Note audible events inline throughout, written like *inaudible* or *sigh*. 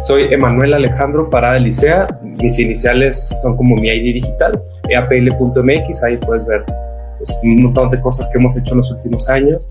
Soy Emanuel Alejandro Parada Licea. Mis iniciales son como mi ID digital, eapl.mx. Ahí puedes ver pues, un montón de cosas que hemos hecho en los últimos años.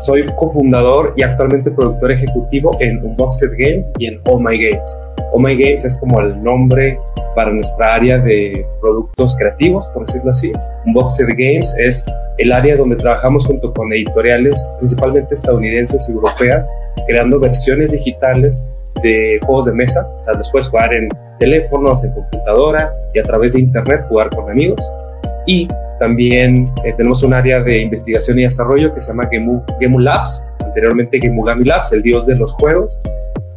Soy cofundador y actualmente productor ejecutivo en Unboxed Games y en All My Games. All My Games es como el nombre para nuestra área de productos creativos, por decirlo así. Unboxed Games es el área donde trabajamos junto con editoriales, principalmente estadounidenses y europeas, creando versiones digitales de juegos de mesa. O sea, después jugar en teléfonos, en computadora y a través de internet jugar con amigos. Y también eh, tenemos un área de investigación y desarrollo que se llama Gemu, Gemu Labs, anteriormente Gemugami Labs, el dios de los juegos.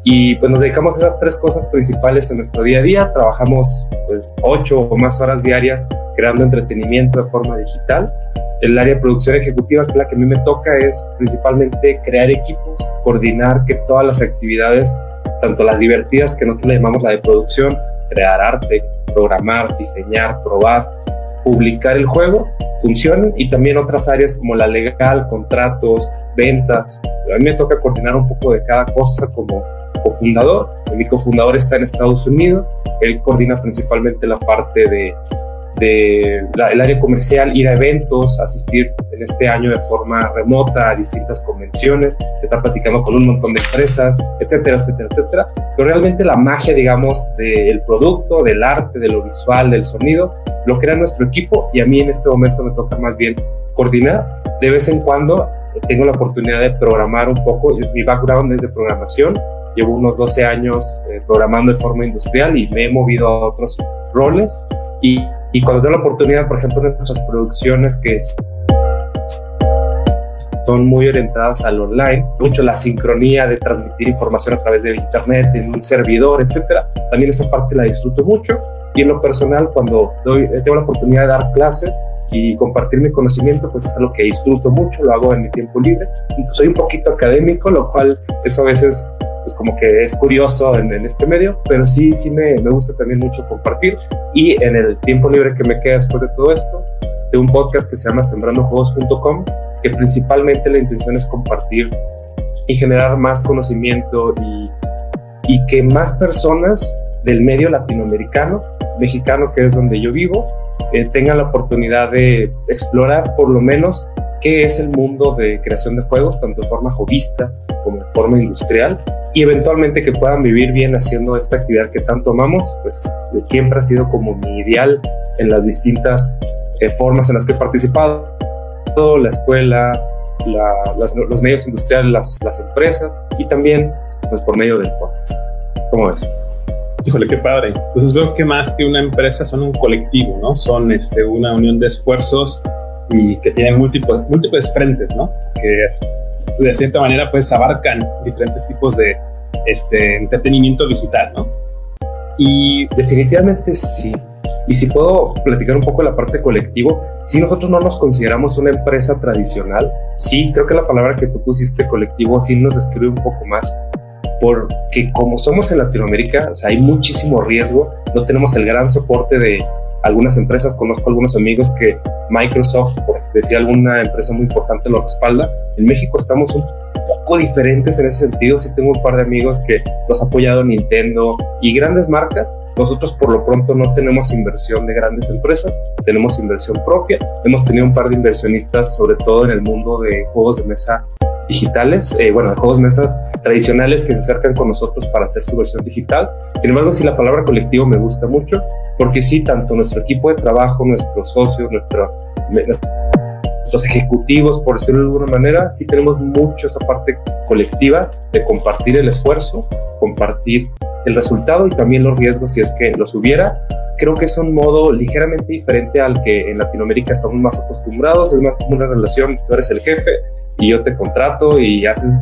Y pues nos dedicamos a esas tres cosas principales en nuestro día a día. Trabajamos pues, ocho o más horas diarias creando entretenimiento de forma digital. El área de producción ejecutiva, que la que a mí me toca, es principalmente crear equipos, coordinar que todas las actividades, tanto las divertidas, que nosotros le llamamos la de producción, crear arte, programar, diseñar, probar, publicar el juego, funcionen y también otras áreas como la legal, contratos, ventas. A mí me toca coordinar un poco de cada cosa como cofundador. Mi cofundador está en Estados Unidos. Él coordina principalmente la parte de, de el área comercial, ir a eventos, asistir en este año de forma remota a distintas convenciones, estar platicando con un montón de empresas, etcétera, etcétera, etcétera. Pero realmente la magia, digamos, del producto, del arte, de lo visual, del sonido, lo crea nuestro equipo y a mí en este momento me toca más bien coordinar. De vez en cuando tengo la oportunidad de programar un poco. Mi background es de programación. Llevo unos 12 años eh, programando de forma industrial y me he movido a otros roles. Y, y cuando tengo la oportunidad, por ejemplo, en nuestras producciones que son muy orientadas al online, mucho la sincronía de transmitir información a través de internet, en un servidor, etcétera. También esa parte la disfruto mucho y en lo personal, cuando doy, eh, tengo la oportunidad de dar clases y compartir mi conocimiento, pues es algo que disfruto mucho, lo hago en mi tiempo libre. soy un poquito académico, lo cual eso a veces pues como que es curioso en, este medio, pero sí, sí me, me, gusta también mucho compartir. Y en el tiempo libre que me queda después de todo esto, de un podcast que se llama sembrandojuegos.com, que principalmente la intención es compartir y generar más conocimiento y, y que más personas del medio latinoamericano mexicano, que es donde yo vivo, eh, tenga la oportunidad de explorar por lo menos qué es el mundo de creación de juegos, tanto de forma jovista como de forma industrial, y eventualmente que puedan vivir bien haciendo esta actividad que tanto amamos, pues siempre ha sido como mi ideal en las distintas eh, formas en las que he participado, la escuela, los medios industriales, las, las empresas y también pues, por medio del podcast. ¿Cómo ves? Híjole, qué padre. Entonces veo que más que una empresa son un colectivo, ¿no? Son este, una unión de esfuerzos y que tienen múltiples, múltiples frentes, ¿no? Que de cierta manera pues abarcan diferentes tipos de este, entretenimiento digital, ¿no? Y definitivamente sí. Y si puedo platicar un poco de la parte colectivo, si nosotros no nos consideramos una empresa tradicional, sí, creo que la palabra que tú pusiste colectivo sí nos describe un poco más, porque como somos en Latinoamérica, o sea, hay muchísimo riesgo, no tenemos el gran soporte de algunas empresas, conozco algunos amigos que Microsoft, por decir alguna empresa muy importante, lo respalda. En México estamos un poco diferentes en ese sentido, sí tengo un par de amigos que los ha apoyado Nintendo y grandes marcas. Nosotros por lo pronto no tenemos inversión de grandes empresas, tenemos inversión propia. Hemos tenido un par de inversionistas, sobre todo en el mundo de juegos de mesa digitales, eh, bueno, de juegos mesa tradicionales que se acercan con nosotros para hacer su versión digital. Sin embargo, sí la palabra colectivo me gusta mucho, porque sí, tanto nuestro equipo de trabajo, nuestros socios, nuestro, nuestros ejecutivos, por decirlo de alguna manera, sí tenemos mucho esa parte colectiva de compartir el esfuerzo, compartir el resultado y también los riesgos si es que los hubiera. Creo que es un modo ligeramente diferente al que en Latinoamérica estamos más acostumbrados, es más como una relación, tú eres el jefe y yo te contrato y haces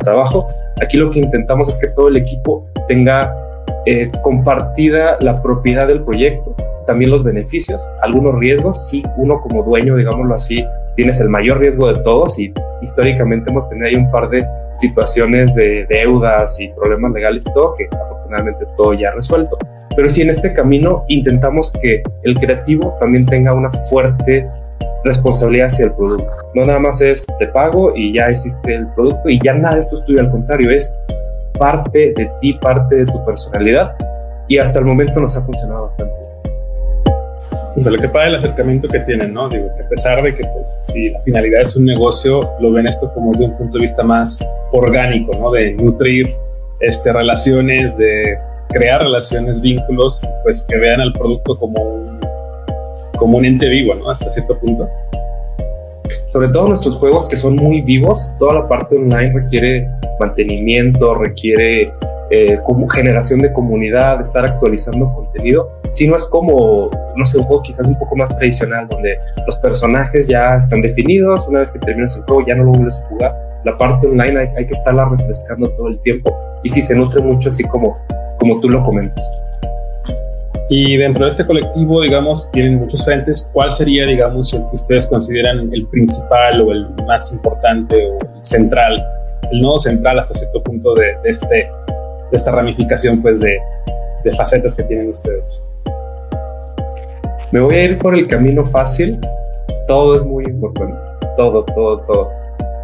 trabajo. Aquí lo que intentamos es que todo el equipo tenga eh, compartida la propiedad del proyecto, también los beneficios, algunos riesgos, sí, uno como dueño, digámoslo así, tienes el mayor riesgo de todos y históricamente hemos tenido ahí un par de situaciones de deudas y problemas legales y todo, que afortunadamente todo ya resuelto. Pero sí en este camino intentamos que el creativo también tenga una fuerte responsabilidad hacia el producto. No nada más es te pago y ya existe el producto y ya nada de esto es tuyo, al contrario, es parte de ti, parte de tu personalidad y hasta el momento nos ha funcionado bastante bien. Pero que para el acercamiento que tienen, ¿no? Digo, que a pesar de que pues, si la finalidad es un negocio, lo ven esto como desde un punto de vista más orgánico, ¿no? De nutrir este, relaciones, de crear relaciones, vínculos, pues que vean al producto como un, como un ente vivo, ¿no? Hasta cierto punto. Sobre todo nuestros juegos que son muy vivos, toda la parte online requiere mantenimiento, requiere eh, generación de comunidad, estar actualizando contenido, si no es como, no sé, un juego quizás un poco más tradicional, donde los personajes ya están definidos, una vez que terminas el juego ya no lo vuelves a jugar, la parte online hay, hay que estarla refrescando todo el tiempo y si se nutre mucho así como, como tú lo comentas. Y dentro de este colectivo, digamos, tienen muchos frentes. ¿Cuál sería, digamos, el que ustedes consideran el principal o el más importante o el central, el nodo central hasta cierto punto de, de este, de esta ramificación, pues, de, de facetas que tienen ustedes? Me voy a ir por el camino fácil. Todo es muy importante. Todo, todo, todo.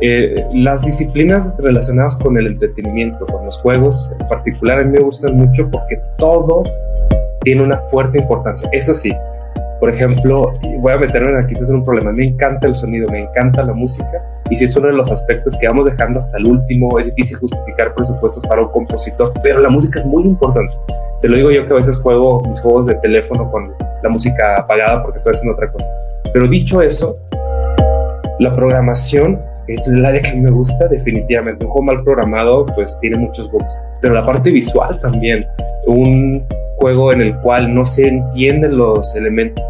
Eh, las disciplinas relacionadas con el entretenimiento, con los juegos en particular, a mí me gustan mucho porque todo tiene una fuerte importancia. Eso sí, por ejemplo, voy a meterme aquí, quizás en un problema. Me encanta el sonido, me encanta la música, y si es uno de los aspectos que vamos dejando hasta el último, es difícil justificar presupuestos para un compositor, pero la música es muy importante. Te lo digo yo que a veces juego mis juegos de teléfono con la música apagada porque estoy haciendo otra cosa. Pero dicho eso, la programación es la de que me gusta definitivamente. Un juego mal programado pues tiene muchos bugs, pero la parte visual también. Un juego en el cual no se entienden los elementos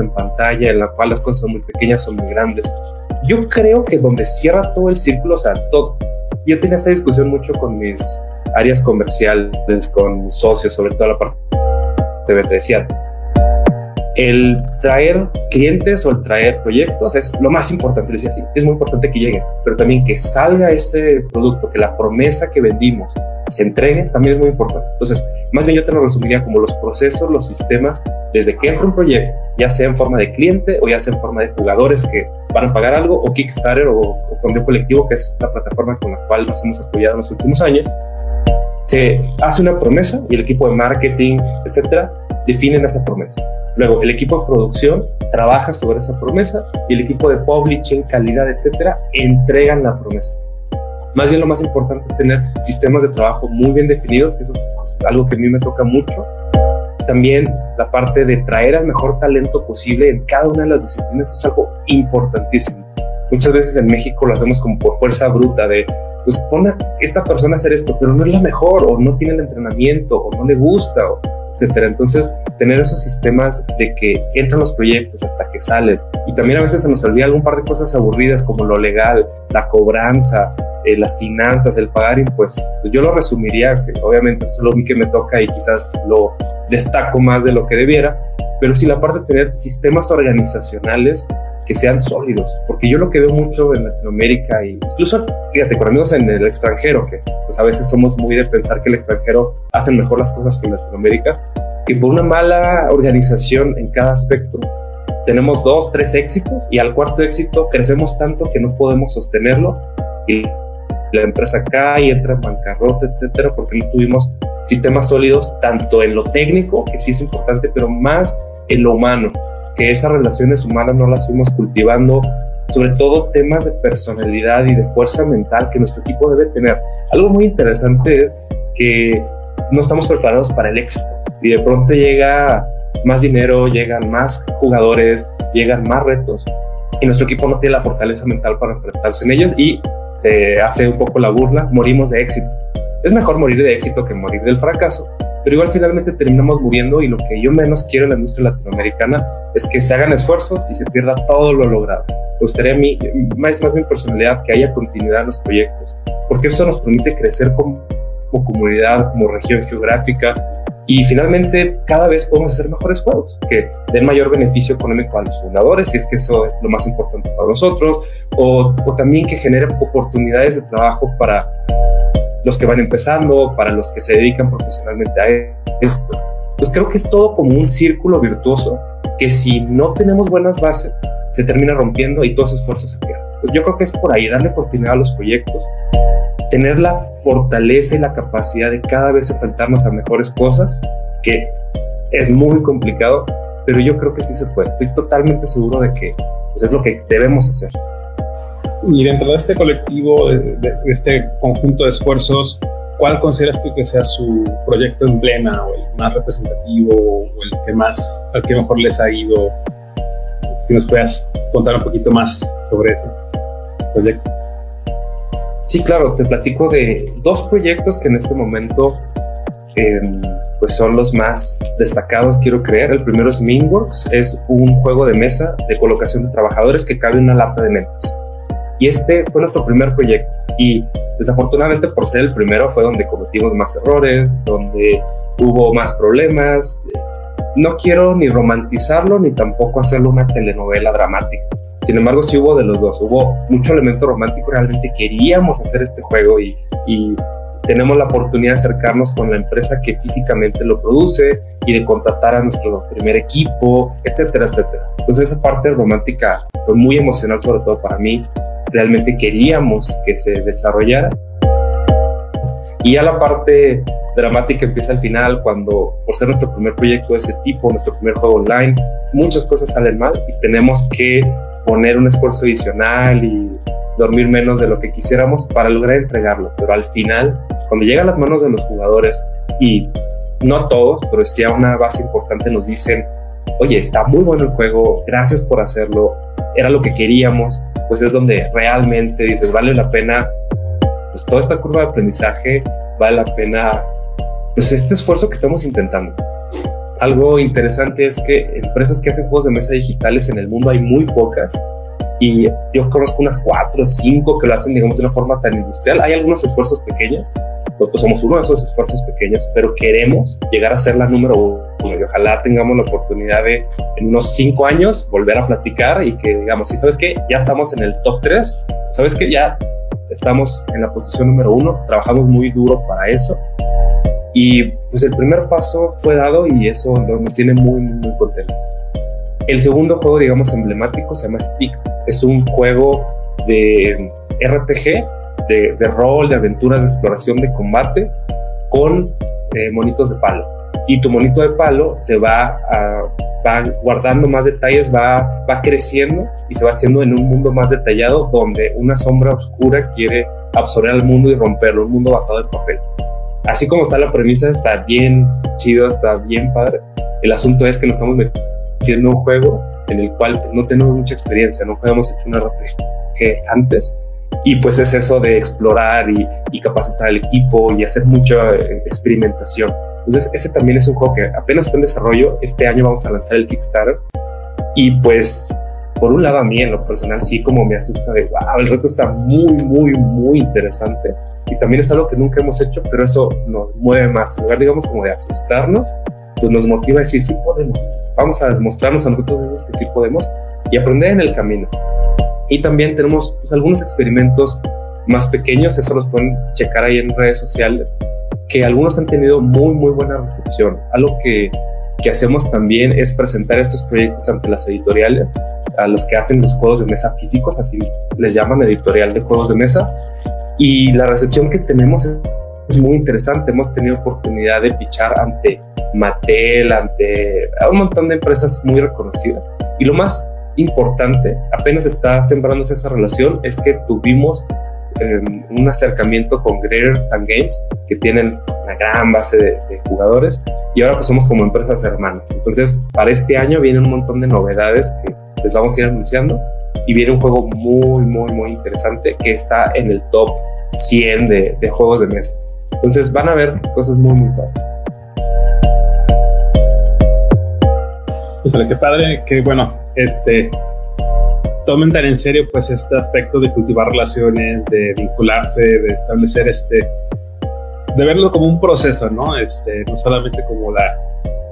en pantalla, en la cual las cosas son muy pequeñas o muy grandes. Yo creo que donde cierra todo el círculo, o sea, todo. Yo tenía esta discusión mucho con mis áreas comerciales, con mis socios, sobre todo la parte de decía, el traer clientes o el traer proyectos es lo más importante, decía así, es muy importante que lleguen, pero también que salga ese producto, que la promesa que vendimos se entregue, también es muy importante. Entonces, más bien yo te lo resumiría como los procesos, los sistemas, desde que entra un proyecto, ya sea en forma de cliente o ya sea en forma de jugadores que van a pagar algo, o Kickstarter o, o Colectivo, que es la plataforma con la cual nos hemos apoyado en los últimos años, se hace una promesa y el equipo de marketing, etcétera, definen esa promesa. Luego, el equipo de producción trabaja sobre esa promesa y el equipo de publishing, calidad, etcétera, entregan la promesa. Más bien lo más importante es tener sistemas de trabajo muy bien definidos, que eso es algo que a mí me toca mucho. También la parte de traer al mejor talento posible en cada una de las disciplinas es algo importantísimo. Muchas veces en México lo hacemos como por fuerza bruta de pues pone esta persona a hacer esto, pero no es la mejor, o no tiene el entrenamiento, o no le gusta, o etcétera. Entonces, tener esos sistemas de que entran los proyectos hasta que salen, y también a veces se nos olvida algún par de cosas aburridas como lo legal, la cobranza, eh, las finanzas, el pagar impuestos. Yo lo resumiría, que obviamente es lo que me toca y quizás lo destaco más de lo que debiera, pero sí la parte de tener sistemas organizacionales que sean sólidos, porque yo lo que veo mucho en Latinoamérica y incluso, fíjate, con amigos en el extranjero, que pues a veces somos muy de pensar que el extranjero hace mejor las cosas que en Latinoamérica, que por una mala organización en cada aspecto tenemos dos, tres éxitos y al cuarto éxito crecemos tanto que no podemos sostenerlo y la empresa cae, y entra en bancarrota, etcétera, porque no tuvimos sistemas sólidos tanto en lo técnico, que sí es importante, pero más en lo humano que esas relaciones humanas no las fuimos cultivando, sobre todo temas de personalidad y de fuerza mental que nuestro equipo debe tener. Algo muy interesante es que no estamos preparados para el éxito y de pronto llega más dinero, llegan más jugadores, llegan más retos y nuestro equipo no tiene la fortaleza mental para enfrentarse en ellos y se hace un poco la burla, morimos de éxito. Es mejor morir de éxito que morir del fracaso, pero igual finalmente terminamos muriendo y lo que yo menos quiero en la industria latinoamericana es que se hagan esfuerzos y se pierda todo lo logrado. Me gustaría a mí, más, más mi personalidad, que haya continuidad en los proyectos, porque eso nos permite crecer como, como comunidad, como región geográfica y finalmente cada vez podemos hacer mejores juegos que den mayor beneficio económico a los fundadores, si es que eso es lo más importante para nosotros, o, o también que genere oportunidades de trabajo para los que van empezando, para los que se dedican profesionalmente a esto. Pues creo que es todo como un círculo virtuoso que si no tenemos buenas bases, se termina rompiendo y todos esos esfuerzos se pierden. Pues yo creo que es por ahí, darle continuidad a los proyectos, tener la fortaleza y la capacidad de cada vez enfrentarnos a mejores cosas, que es muy complicado, pero yo creo que sí se puede. Estoy totalmente seguro de que pues, es lo que debemos hacer. Y dentro de este colectivo, de, este conjunto de esfuerzos, ¿cuál consideras tú que sea su proyecto emblema o el más representativo o el que más, al que mejor les ha ido? Si nos puedas contar un poquito más sobre ese proyecto. Sí, claro, te platico de dos proyectos que en este momento em, pues son los más destacados, quiero creer. El primero es Minworks, es un juego de mesa de colocación de trabajadores que cabe una lata de mentas. Y este fue nuestro primer proyecto. Y desafortunadamente por ser el primero fue donde cometimos más errores, donde hubo más problemas. No quiero ni romantizarlo ni tampoco hacerlo una telenovela dramática. Sin embargo, sí hubo de los dos. Hubo mucho elemento romántico. Realmente queríamos hacer este juego y, tenemos la oportunidad de acercarnos con la empresa que físicamente lo produce y de contratar a nuestro primer equipo, etcétera, etcétera. Entonces esa parte romántica fue muy emocional, sobre todo para mí, realmente queríamos que se desarrollara. Y ya la parte dramática empieza al final cuando, por ser nuestro primer proyecto de ese tipo, nuestro primer juego online, muchas cosas salen mal y tenemos que poner un esfuerzo adicional y dormir menos de lo que quisiéramos para lograr entregarlo. Pero al final, cuando llega a las manos de los jugadores y no todos, pero sí a una base importante nos dicen, oye, está muy bueno el juego, gracias por hacerlo, era lo que queríamos, pues es donde realmente dices, vale la pena, pues toda esta curva de aprendizaje, vale la pena, pues este esfuerzo que estamos intentando. Algo interesante es que empresas que hacen juegos de mesa digitales en el mundo hay muy pocas y yo conozco unas cuatro o cinco que lo hacen, digamos, de una forma tan industrial. Hay algunos esfuerzos pequeños, nosotros somos uno de esos esfuerzos pequeños, pero queremos llegar a ser la número uno. Y ojalá tengamos la oportunidad de en unos cinco años volver a platicar y que digamos, si sabes que ya estamos en el top 3, sabes que ya estamos en la posición número uno, trabajamos muy duro para eso y pues el primer paso fue dado y eso nos tiene muy, muy contentos. El segundo juego, digamos, emblemático se llama Stick. Es un juego de RPG, de, rol, de aventuras, de exploración, de combate, con eh, monitos de palo. Y tu monito de palo se va, va guardando más detalles, va, va creciendo y se va haciendo en un mundo más detallado donde una sombra oscura quiere absorber al mundo y romperlo, un mundo basado en papel. Así como está la premisa, está bien chido, está bien padre. El asunto es que nos estamos metiendo un juego en el cual pues, no tenemos mucha experiencia, no habíamos hecho un RPG antes. Y pues es eso de explorar y, capacitar al equipo y hacer mucha eh, experimentación. Entonces, ese también es un juego que apenas está en desarrollo. Este año vamos a lanzar el Kickstarter. Y pues, por un lado, a mí en lo personal, sí, como me asusta de wow, el reto está muy, muy, muy interesante. Y también es algo que nunca hemos hecho, pero eso nos mueve más. En lugar, digamos, como de asustarnos, pues nos motiva a decir, sí podemos, vamos a demostrarnos a nosotros mismos que sí podemos y aprender en el camino. Y también tenemos pues, algunos experimentos más pequeños, eso los pueden checar ahí en redes sociales, que algunos han tenido muy, muy buena recepción. Algo que, que hacemos también es presentar estos proyectos ante las editoriales, a los que hacen los juegos de mesa físicos, así les llaman editorial de juegos de mesa, y la recepción que tenemos es, es muy interesante. Hemos tenido oportunidad de pichar ante Mattel, ante un montón de empresas muy reconocidas. Y lo más importante, apenas está sembrándose esa relación, es que tuvimos em, un acercamiento con Greater Than Games, que tienen una gran base de, jugadores, y ahora pues somos como empresas hermanas. Entonces, para este año vienen un montón de novedades que les vamos a ir anunciando, y viene un juego muy, muy, muy interesante que está en el top 100 de, de juegos de mesa. Entonces van a ver cosas muy, muy padres. Qué padre, que bueno, este, tomen tan en serio pues este aspecto de cultivar relaciones, de vincularse, de establecer este, de verlo como un proceso, ¿no? Este, no solamente como la,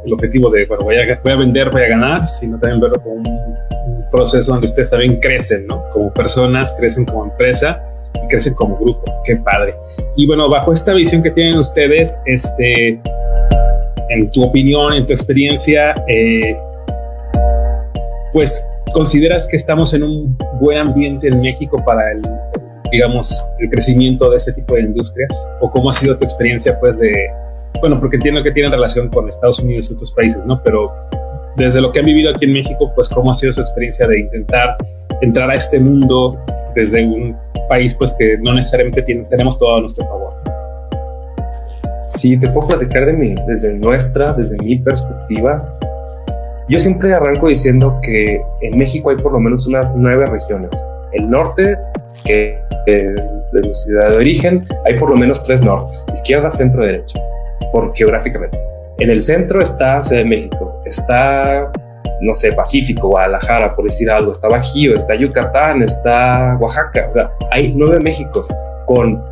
el objetivo de, bueno, voy a, voy a vender, voy a ganar, sino también verlo como un, proceso donde ustedes también crecen, ¿no? Como personas, crecen como empresa y crecen como grupo. Qué padre. Y bueno, bajo esta visión que tienen ustedes, este, en tu opinión, en tu experiencia, eh, pues consideras que estamos en un buen ambiente en México para el digamos, el crecimiento de este tipo de industrias? ¿O cómo ha sido tu experiencia, pues, de, bueno, porque entiendo que tienen relación con Estados Unidos y otros países, ¿no? Pero desde lo que han vivido aquí en México, pues, ¿cómo ha sido su experiencia de intentar entrar a este mundo desde un país, pues, que no necesariamente tenemos todo a nuestro favor? Sí, te puedo platicar desde nuestra, desde mi perspectiva. Yo siempre arranco diciendo que en México hay por lo menos unas nueve regiones. El norte, que es de mi ciudad de origen, hay por lo menos tres nortes, izquierda, centro, derecha, por geográficamente. En el centro está Ciudad de México, está, no sé, Pacífico, Guadalajara, por decir algo, está Bajío, está Yucatán, está Oaxaca, o sea, hay nueve Méxicos con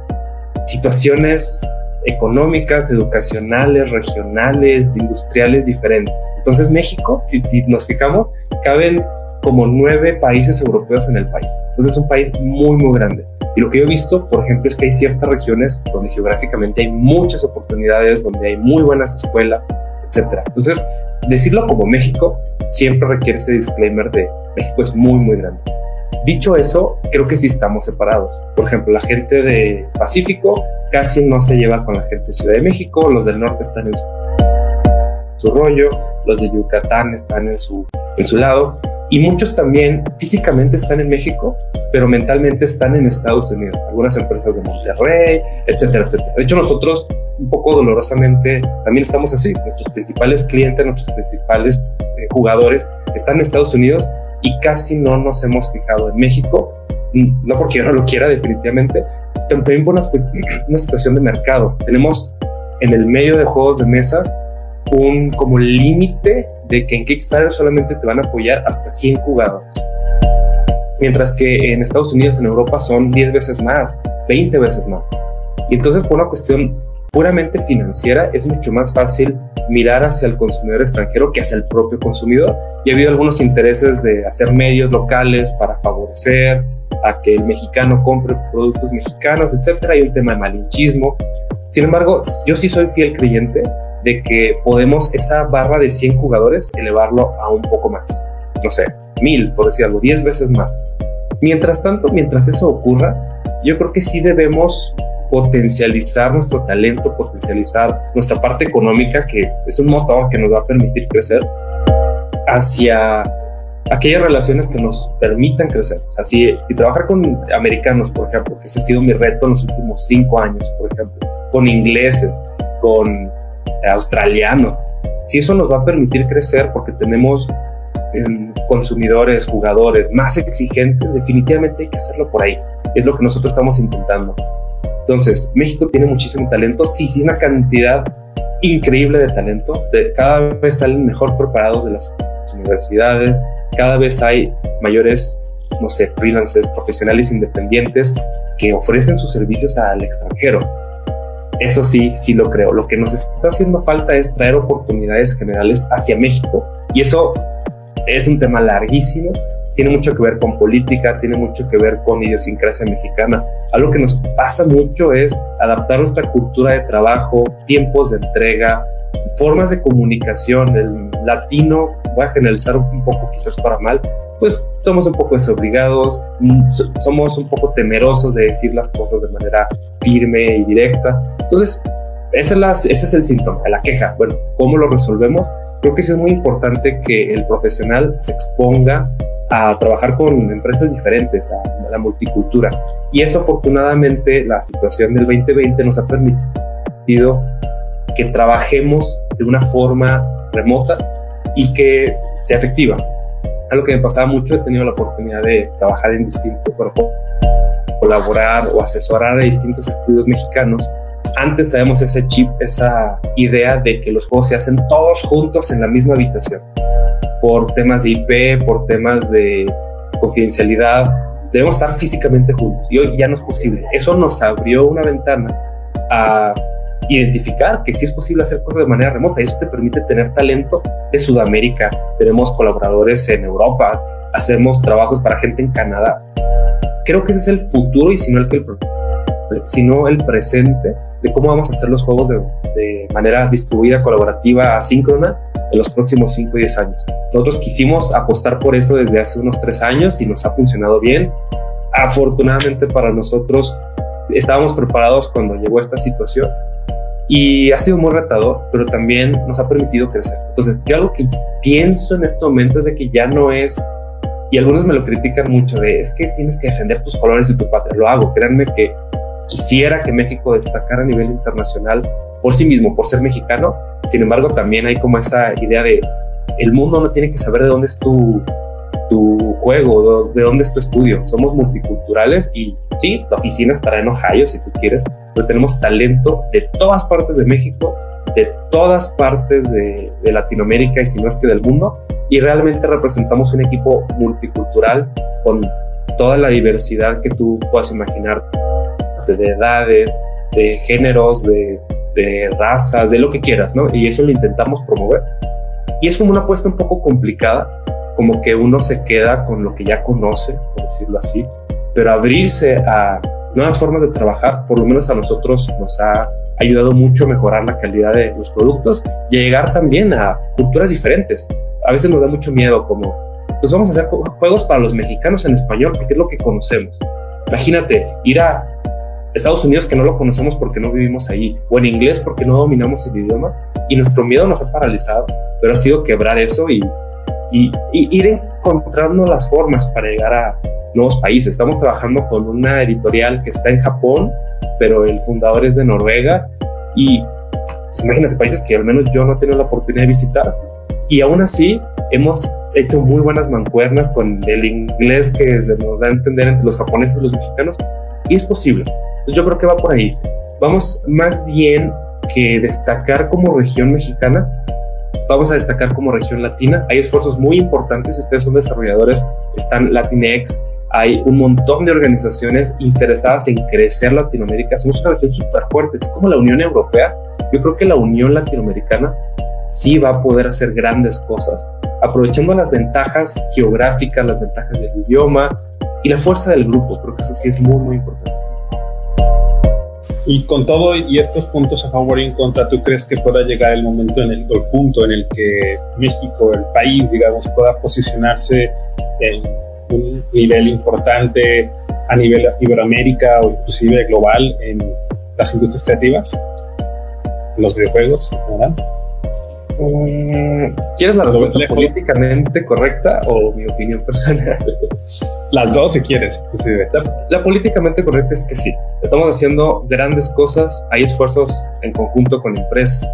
situaciones económicas, educacionales, regionales, industriales diferentes. Entonces México, si, si, nos fijamos, caben como nueve países europeos en el país. Entonces es un país muy, muy grande. Y lo que yo he visto, por ejemplo, es que hay ciertas regiones donde geográficamente hay muchas oportunidades, donde hay muy buenas escuelas, etcétera. Entonces, decirlo como México siempre requiere ese disclaimer de México es muy, muy grande. Dicho eso, creo que sí estamos separados. Por ejemplo, la gente de Pacífico casi no se lleva con la gente de Ciudad de México, los del norte están en su rollo, los de Yucatán están en su, lado, y muchos también físicamente están en México, pero mentalmente están en Estados Unidos, algunas empresas de Monterrey, etcétera, etcétera. De hecho, nosotros un poco dolorosamente también estamos así. Nuestros principales clientes, nuestros principales eh, jugadores están en Estados Unidos y casi no nos hemos fijado en México, no porque yo no lo quiera definitivamente, también por una, situación de mercado. Tenemos en el medio de juegos de mesa un como límite de que en Kickstarter solamente te van a apoyar hasta 100 jugadores. Mientras que en Estados Unidos, en Europa son 10 veces más, 20 veces más. Y entonces por una cuestión puramente financiera es mucho más fácil mirar hacia el consumidor extranjero que hacia el propio consumidor. Y ha habido algunos intereses de hacer medios locales para favorecer a que el mexicano compre productos mexicanos, etcétera. Hay un tema de malinchismo. Sin embargo, yo sí soy fiel creyente de que podemos esa barra de 100 jugadores elevarlo a un poco más. No sé, mil, por decir algo, 10 veces más. Mientras tanto, mientras eso ocurra, yo creo que sí debemos potencializar nuestro talento, potencializar nuestra parte económica, que es un motor que nos va a permitir crecer, hacia aquellas relaciones que nos permitan crecer. O sea, si, trabajar con americanos, por ejemplo, que ese ha sido mi reto en los últimos cinco años, por ejemplo, con ingleses, con australianos, si eso nos va a permitir crecer porque tenemos em, consumidores, jugadores más exigentes, definitivamente hay que hacerlo por ahí. Es lo que nosotros estamos intentando. Entonces, México tiene muchísimo talento, sí, sí, una cantidad increíble de talento. De, cada vez salen mejor preparados de las universidades, cada vez hay mayores, no sé, freelancers, profesionales independientes que ofrecen sus servicios al extranjero. Eso sí, sí lo creo. Lo que nos está haciendo falta es traer oportunidades generales hacia México y eso es un tema larguísimo. Tiene mucho que ver con política, tiene mucho que ver con idiosincrasia mexicana. Algo que nos pasa mucho es adaptar nuestra cultura de trabajo, tiempos de entrega, formas de comunicación. El latino, voy a generalizar un poco quizás para mal, pues somos un poco desobligados, mm, somos un poco temerosos de decir las cosas de manera firme y directa. Entonces, ese es el síntoma, la queja. Bueno, ¿cómo lo resolvemos? Creo que sí es muy importante que el profesional se exponga a trabajar con empresas diferentes, a, la multicultura. Y eso afortunadamente la situación del 2020 nos ha permitido que trabajemos de una forma remota y que sea efectiva. Algo que me pasaba mucho, he tenido la oportunidad de trabajar en distintos, cuerpos, colaborar o asesorar a distintos estudios mexicanos. Antes traíamos ese chip, esa idea de que los juegos se hacen todos juntos en la misma habitación. Por temas de IP, por temas de confidencialidad, debemos estar físicamente juntos. Y hoy ya no es posible. Eso nos abrió una ventana a identificar que sí es posible hacer cosas de manera remota y eso te permite tener talento de Sudamérica. Tenemos colaboradores en Europa, hacemos trabajos para gente en Canadá. Creo que ese es el futuro y si no el, que sino el presente de cómo vamos a hacer los juegos de, de manera distribuida, colaborativa, asíncrona en los próximos 5 y 10 años. Nosotros quisimos apostar por eso desde hace unos 3 años y nos ha funcionado bien afortunadamente para nosotros estábamos preparados cuando llegó esta situación y ha sido muy retador, pero también nos ha permitido crecer. Entonces, yo algo que pienso en este momento es de que ya no es, y algunos me lo critican mucho, de es que tienes que defender tus colores y tu patria. Lo hago, créanme que quisiera que México destacara a nivel internacional por sí mismo, por ser mexicano. Sin embargo, también hay como esa idea de el mundo no tiene que saber de dónde es tu, tu juego, de dónde es tu estudio. Somos multiculturales y sí, la oficina estará en Ohio si tú quieres, pero tenemos talento de todas partes de México, de todas partes de, de Latinoamérica y si no es que del mundo. Y realmente representamos un equipo multicultural con toda la diversidad que tú puedas imaginar, de edades, de géneros, de, de razas, de lo que quieras, ¿no? Y eso lo intentamos promover. Y es como una apuesta un poco complicada, como que uno se queda con lo que ya conoce, por decirlo así, pero abrirse a nuevas formas de trabajar, por lo menos a nosotros nos ha ayudado mucho a mejorar la calidad de los productos y a llegar también a culturas diferentes. A veces nos da mucho miedo como, pues vamos a hacer juegos para los mexicanos en español porque es lo que conocemos. Imagínate ir a Estados Unidos que no lo conocemos porque no vivimos ahí, o en inglés porque no dominamos el idioma, y nuestro miedo nos ha paralizado, pero ha sido quebrar eso y, y, ir encontrando las formas para llegar a nuevos países. Estamos trabajando con una editorial que está en Japón, pero el fundador es de Noruega, y pues, imagínate países que al menos yo no he tenido la oportunidad de visitar, y aún así hemos hecho muy buenas mancuernas con el inglés que nos da a entender entre los japoneses y los mexicanos, y es posible. Entonces yo creo que va por ahí. Vamos más bien que destacar como región mexicana, vamos a destacar como región latina. Hay esfuerzos muy importantes, si ustedes son desarrolladores, están Latinex, hay un montón de organizaciones interesadas en crecer Latinoamérica. Somos una región súper fuerte, así como la Unión Europea. Yo creo que la Unión Latinoamericana sí va a poder hacer grandes cosas, aprovechando las ventajas geográficas, las ventajas del idioma y la fuerza del grupo. Creo que eso sí es muy, muy importante. Y con todo y estos puntos a favor y en contra, ¿tú crees que pueda llegar el momento en el, el punto en el que México, el país, digamos, pueda posicionarse en un nivel importante a nivel Iberoamérica o inclusive global en las industrias creativas, los videojuegos, ¿verdad? Mm, ¿Quieres la respuesta políticamente correcta o mi opinión personal? *laughs* Las dos, si quieres. La, la, políticamente correcta es que sí. Estamos haciendo grandes cosas. Hay esfuerzos en conjunto con empresas,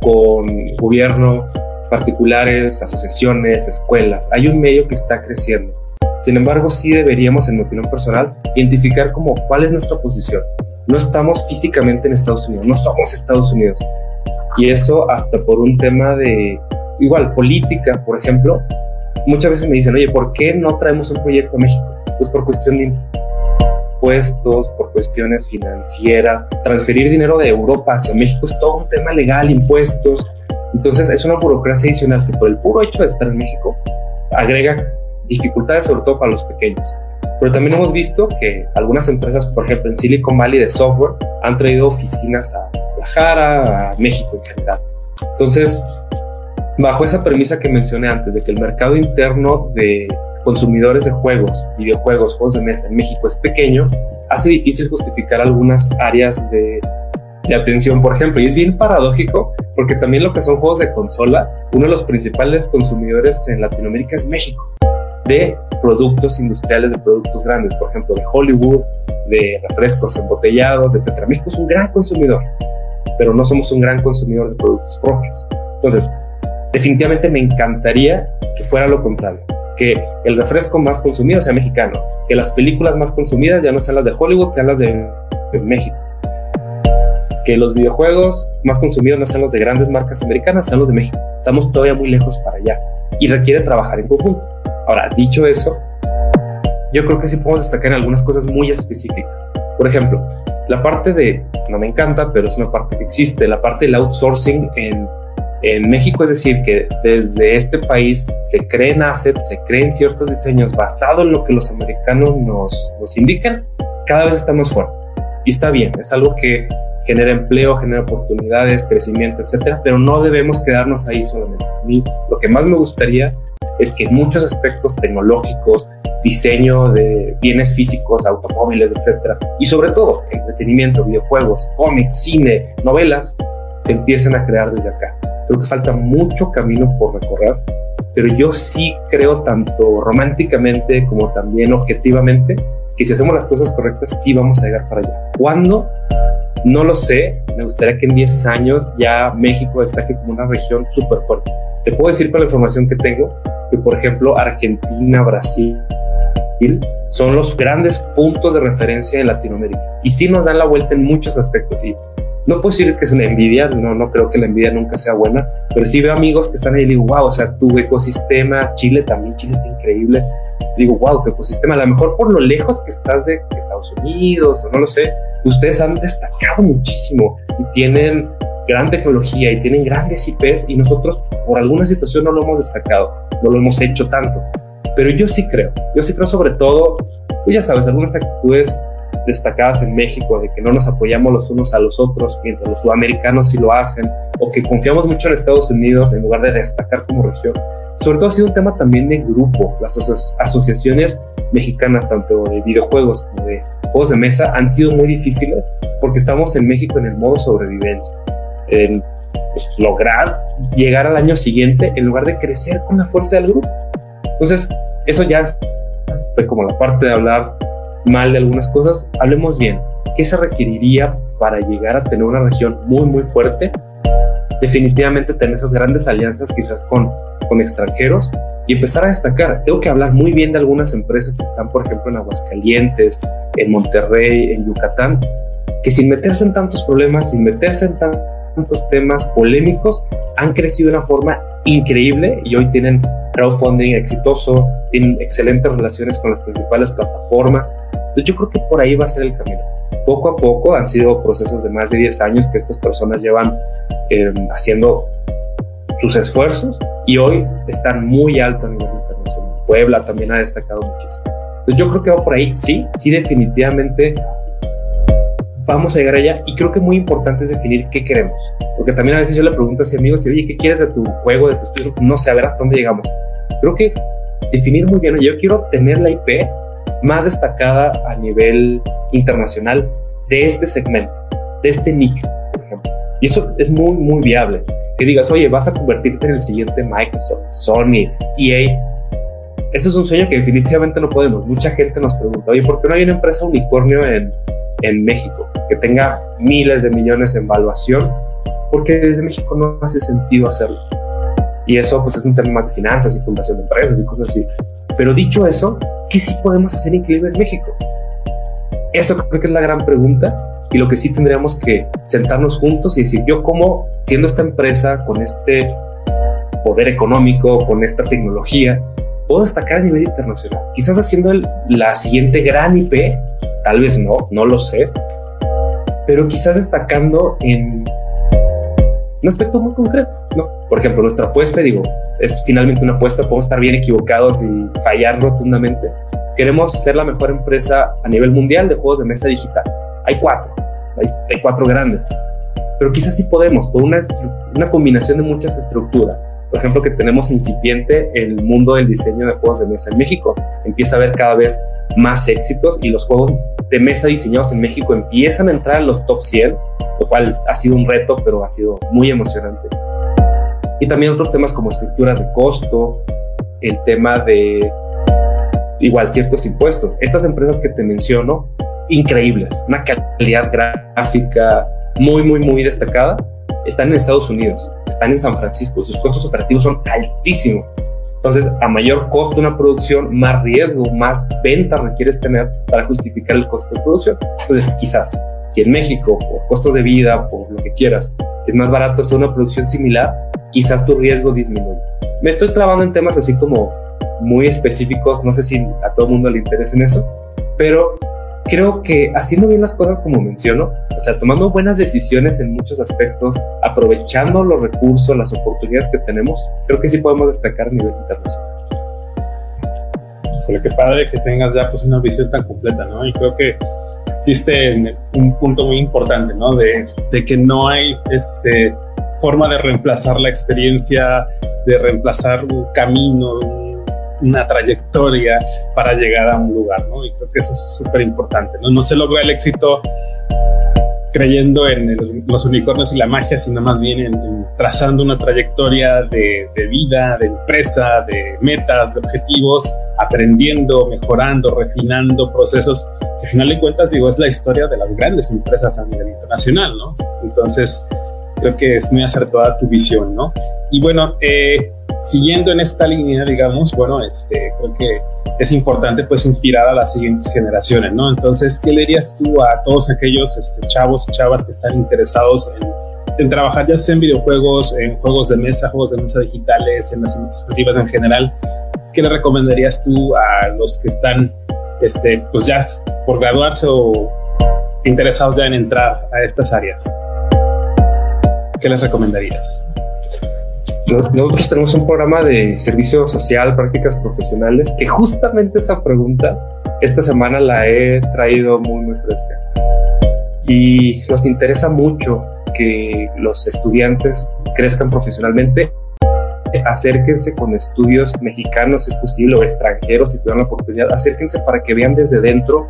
con gobierno, particulares, asociaciones, escuelas. Hay un medio que está creciendo. Sin embargo, sí deberíamos, en mi opinión personal, identificar como cuál es nuestra posición. No estamos físicamente en Estados Unidos, no somos Estados Unidos. Y eso hasta por un tema de, igual, política, por ejemplo. Muchas veces me dicen, oye, ¿por qué no traemos un proyecto a México? Pues por cuestión de impuestos, por cuestiones financieras. Transferir dinero de Europa hacia México es todo un tema legal, impuestos. Entonces es una burocracia adicional que por el puro hecho de estar en México agrega dificultades sobre todo para los pequeños. Pero también hemos visto que algunas empresas, por ejemplo en Silicon Valley de software, han traído oficinas a Guadalajara, a México en general. Entonces, bajo esa premisa que mencioné antes, de que el mercado interno de consumidores de juegos, videojuegos, juegos de mesa en México es pequeño, hace difícil justificar algunas áreas de, de, atención, por ejemplo. Y es bien paradójico porque también lo que son juegos de consola, uno de los principales consumidores en Latinoamérica es México, de productos industriales, de productos grandes, por ejemplo, de Hollywood, de refrescos embotellados, etc. México es un gran consumidor pero no somos un gran consumidor de productos propios. Entonces, definitivamente me encantaría que fuera lo contrario, que el refresco más consumido sea mexicano, que las películas más consumidas ya no sean las de Hollywood, sean las de, México. Que los videojuegos más consumidos no sean los de grandes marcas americanas, sean los de México. Estamos todavía muy lejos para allá y requiere trabajar en conjunto. Ahora, dicho eso, yo creo que sí podemos destacar algunas cosas muy específicas. Por ejemplo, la parte de, no me encanta, pero es una parte que existe, la parte del outsourcing en, en México, es decir, que desde este país se creen assets, se creen ciertos diseños basados en lo que los americanos nos, nos indican, cada vez está más fuerte. Y está bien, es algo que genera empleo, genera oportunidades, crecimiento, etcétera, pero no debemos quedarnos ahí solamente. A mí lo que más me gustaría es que muchos aspectos tecnológicos, diseño de bienes físicos, automóviles, etcétera, y sobre todo entretenimiento, videojuegos, cómics, cine, novelas, se empiezan a crear desde acá. Creo que falta mucho camino por recorrer, pero yo sí creo tanto románticamente como también objetivamente que si hacemos las cosas correctas sí vamos a llegar para allá. ¿Cuándo? No lo sé. Me gustaría que en 10 años ya México destaque como una región súper fuerte. Te puedo decir con la información que tengo que, por ejemplo, Argentina, Brasil, son los grandes puntos de referencia en Latinoamérica. Y sí nos dan la vuelta en muchos aspectos. Y no puedo decir que es una envidia, no, no creo que la envidia nunca sea buena, pero sí veo amigos que están ahí y digo, wow, o sea, tu ecosistema, Chile también, Chile está increíble. Digo, wow, tu ecosistema, a lo mejor por lo lejos que estás de Estados Unidos o no lo sé, ustedes han destacado muchísimo y tienen gran tecnología y tienen grandes IPs y nosotros por alguna situación no lo hemos destacado, no lo hemos hecho tanto. Pero yo sí creo, yo sí creo sobre todo, pues ya sabes, algunas actitudes destacadas en México de que no nos apoyamos los unos a los otros mientras los sudamericanos sí lo hacen o que confiamos mucho en Estados Unidos en lugar de destacar como región. Sobre todo ha sido un tema también de grupo. Las asociaciones mexicanas, tanto de videojuegos como de juegos de mesa, han sido muy difíciles porque estamos en México en el modo sobrevivencia. En pues, lograr llegar al año siguiente en lugar de crecer con la fuerza del grupo. Entonces, eso ya es como la parte de hablar mal de algunas cosas. Hablemos bien. ¿Qué se requeriría para llegar a tener una región muy, muy fuerte? Definitivamente tener esas grandes alianzas quizás con, con extranjeros y empezar a destacar. Tengo que hablar muy bien de algunas empresas que están, por ejemplo, en Aguascalientes, en Monterrey, en Yucatán, que sin meterse en tantos problemas, sin meterse en tantos temas polémicos, han crecido de una forma increíble y hoy tienen crowdfunding exitoso, tienen excelentes relaciones con las principales plataformas. Entonces yo creo que por ahí va a ser el camino. Poco a poco han sido procesos de más de 10 años que estas personas llevan eh, haciendo sus esfuerzos y hoy están muy alto a nivel internacional. Puebla también ha destacado muchísimo. Entonces yo creo que va por ahí, sí, sí definitivamente vamos a llegar allá y creo que muy importante es definir qué queremos. Porque también a veces yo le pregunto a mis amigos, oye, ¿qué quieres de tu juego, de tu estudio? No sé, a ver hasta dónde llegamos. Creo que definir muy bien, yo quiero tener la IP más destacada a nivel internacional de este segmento, de este nicho, por ejemplo. Y eso es muy, muy viable. Que digas, oye, vas a convertirte en el siguiente Microsoft, Sony, EA. Ese es un sueño que definitivamente no podemos. Mucha gente nos pregunta, oye, ¿por qué no hay una empresa unicornio en, en México que tenga miles de millones en valuación? Porque desde México no hace sentido hacerlo. Y eso pues es un tema más de finanzas y fundación de empresas y cosas así. Pero dicho eso, ¿qué sí podemos hacer increíble en México? Eso creo que es la gran pregunta y lo que sí tendríamos que sentarnos juntos y decir, yo como siendo esta empresa con este poder económico, con esta tecnología, puedo destacar a nivel internacional. Quizás haciendo la siguiente gran IP, tal vez no, no lo sé, pero quizás destacando en un aspecto muy concreto, ¿no? Por ejemplo, nuestra apuesta, digo, es finalmente una apuesta, podemos estar bien equivocados y fallar rotundamente. Queremos ser la mejor empresa a nivel mundial de juegos de mesa digital. Hay cuatro, hay, cuatro grandes, pero quizás sí podemos, por una, una combinación de muchas estructuras. Por ejemplo, que tenemos incipiente el mundo del diseño de juegos de mesa en México. Empieza a haber cada vez más éxitos y los juegos de mesa diseñados en México empiezan a entrar en los top 100, lo cual ha sido un reto, pero ha sido muy emocionante. Y también otros temas como estructuras de costo, el tema de igual ciertos impuestos. Estas empresas que te menciono, increíbles, una calidad gráfica muy, muy, muy destacada, están en Estados Unidos, están en San Francisco, sus costos operativos son altísimos. Entonces, a mayor costo una producción, más riesgo, más venta requieres tener para justificar el costo de producción. Entonces, quizás, si en México, por costos de vida, por lo que quieras, es más barato hacer una producción similar, quizás tu riesgo disminuye. Me estoy clavando en temas así como muy específicos, no sé si a todo el mundo le interesen esos, pero creo que haciendo bien las cosas como menciono, o sea, tomando buenas decisiones en muchos aspectos, aprovechando los recursos, las oportunidades que tenemos, creo que sí podemos destacar a nivel internacional. Híjole, qué padre que tengas ya pues una visión tan completa, ¿no? Y creo que existe un punto muy importante, ¿no? De, de que no hay este forma de reemplazar la experiencia, de reemplazar un camino, una trayectoria para llegar a un lugar, ¿no? Y creo que eso es súper importante, ¿no? No se logra el éxito creyendo en los unicornios y la magia, sino más bien en, trazando una trayectoria de, vida, de empresa, de metas, de objetivos, aprendiendo, mejorando, refinando procesos. al final de cuentas, digo, es la historia de las grandes empresas a nivel internacional, ¿no? Entonces, creo que es muy acertada tu visión, ¿no? Y bueno, eh, siguiendo en esta línea, digamos, bueno, este, creo que es importante pues inspirar a las siguientes generaciones, ¿no? Entonces, ¿qué le dirías tú a todos aquellos este, chavos y chavas que están interesados en, en, trabajar ya sea en videojuegos, en juegos de mesa, juegos de mesa digitales, en las industrias creativas en general? ¿Qué le recomendarías tú a los que están este, pues ya por graduarse o interesados ya en entrar a estas áreas? ¿Qué les recomendarías? Nosotros tenemos un programa de servicio social, prácticas profesionales, que justamente esa pregunta esta semana la he traído muy, muy fresca. Y nos interesa mucho que los estudiantes crezcan profesionalmente. Acérquense con estudios mexicanos, si es posible, o extranjeros, si tienen la oportunidad. Acérquense para que vean desde dentro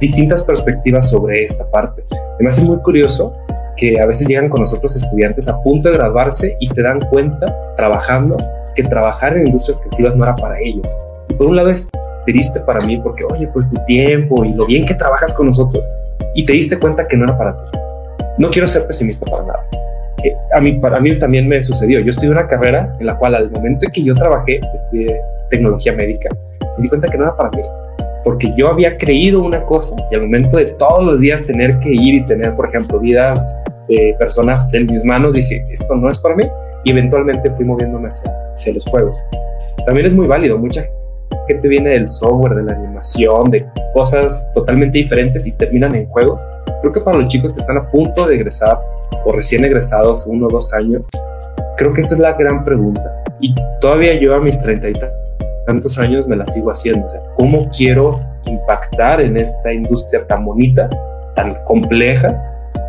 distintas perspectivas sobre esta parte. Me hace muy curioso que a veces llegan con nosotros estudiantes a punto de graduarse y se dan cuenta, trabajando, que trabajar en industrias creativas no era para ellos. Y por un lado es triste para mí porque, oye, pues tu tiempo y lo bien que trabajas con nosotros y te diste cuenta que no era para ti. No quiero ser pesimista para nada. Eh, a mí, para mí también me sucedió. Yo estudié una carrera en la cual al momento en que yo trabajé, estudié tecnología médica, me di cuenta que no era para mí porque yo había creído una cosa y al momento de todos los días tener que ir y tener, por ejemplo, vidas de personas en mis manos, dije, esto no es para mí y eventualmente fui moviéndome hacia, hacia los juegos. También es muy válido, mucha gente viene del software, de la animación, de cosas totalmente diferentes y terminan en juegos. Creo que para los chicos que están a punto de egresar o recién egresados, uno o dos años, creo que esa es la gran pregunta. Y todavía yo a mis treinta y tantos años me la sigo haciendo. O sea, ¿Cómo quiero impactar en esta industria tan bonita, tan compleja,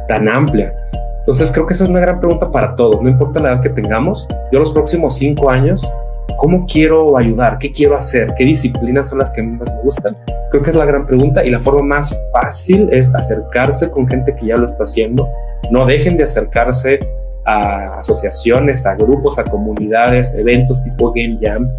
tan amplia? Entonces creo que esa es una gran pregunta para todos, no importa la edad que tengamos. Yo los próximos cinco años, ¿cómo quiero ayudar? ¿Qué quiero hacer? ¿Qué disciplinas son las que más me gustan? Creo que es la gran pregunta y la forma más fácil es acercarse con gente que ya lo está haciendo. No dejen de acercarse a asociaciones, a grupos, a comunidades, eventos tipo Game Jam,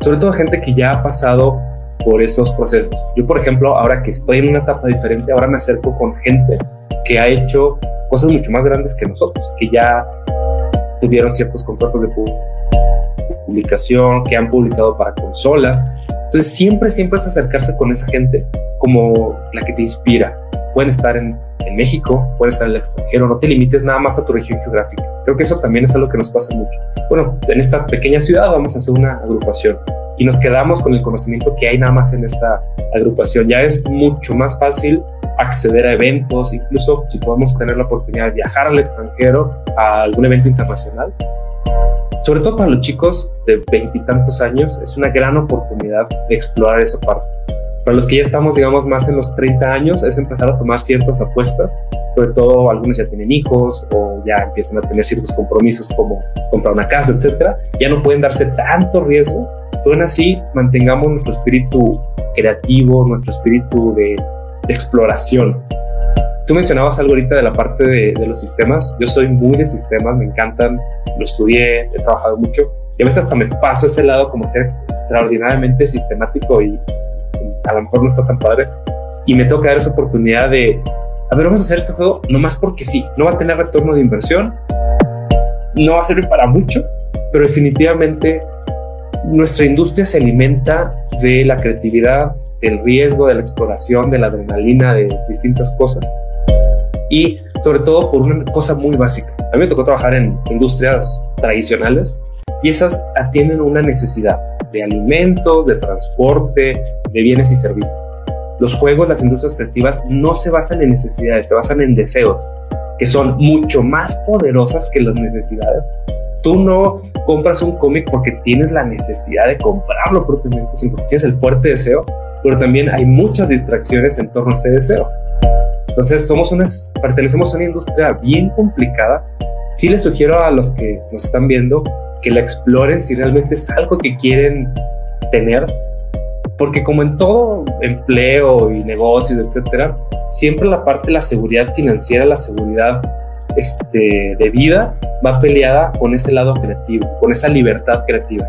sobre todo gente que ya ha pasado por esos procesos. Yo, por ejemplo, ahora que estoy en una etapa diferente, ahora me acerco con gente que ha hecho cosas mucho más grandes que nosotros, que ya tuvieron ciertos contratos de publicación, que han publicado para consolas. Entonces, siempre, siempre es acercarse con esa gente como la que te inspira. Pueden estar en, en México, pueden estar en el extranjero, no te limites nada más a tu región geográfica. Creo que eso también es algo que nos pasa mucho. Bueno, en esta pequeña ciudad vamos a hacer una agrupación y nos quedamos con el conocimiento que hay nada más en esta agrupación. Ya es mucho más fácil acceder a eventos, incluso si podemos tener la oportunidad de viajar al extranjero a algún evento internacional. Sobre todo para los chicos de veintitantos años, es una gran oportunidad de explorar esa parte. Para los que ya estamos, digamos, más en los 30 años, es empezar a tomar ciertas apuestas. Sobre todo, algunos ya tienen hijos o ya empiezan a tener ciertos compromisos como comprar una casa, etcétera. Ya no pueden darse tanto riesgo aún así mantengamos nuestro espíritu creativo, nuestro espíritu de, exploración. Tú mencionabas algo ahorita de la parte de, los sistemas. Yo soy muy de sistemas, me encantan, lo estudié, he trabajado mucho y a veces hasta me paso ese lado como ser extraordinariamente sistemático y a lo mejor no está tan padre. Y me que dar esa oportunidad de, a ver, vamos a hacer este juego nomás porque sí, no va a tener retorno de inversión, no va a servir para mucho, pero definitivamente nuestra industria se alimenta de la creatividad, del riesgo, de la exploración, de la adrenalina, de distintas cosas. Y sobre todo por una cosa muy básica. A mí me tocó trabajar en industrias tradicionales y esas atienden una necesidad de alimentos, de transporte, de bienes y servicios. Los juegos, las industrias creativas no se basan en necesidades, se basan en deseos, que son mucho más poderosas que las necesidades tú no compras un cómic porque tienes la necesidad de comprarlo propiamente, sino porque tienes el fuerte deseo, pero también hay muchas distracciones en torno a ese deseo. Entonces, somos unas, pertenecemos a una industria bien complicada sí les sugiero a los que nos están viendo que la exploren si realmente es algo que quieren tener, porque como en todo empleo y negocios, etcétera, siempre la parte de la seguridad financiera, la seguridad este, de vida va peleada con ese lado creativo, con esa libertad creativa.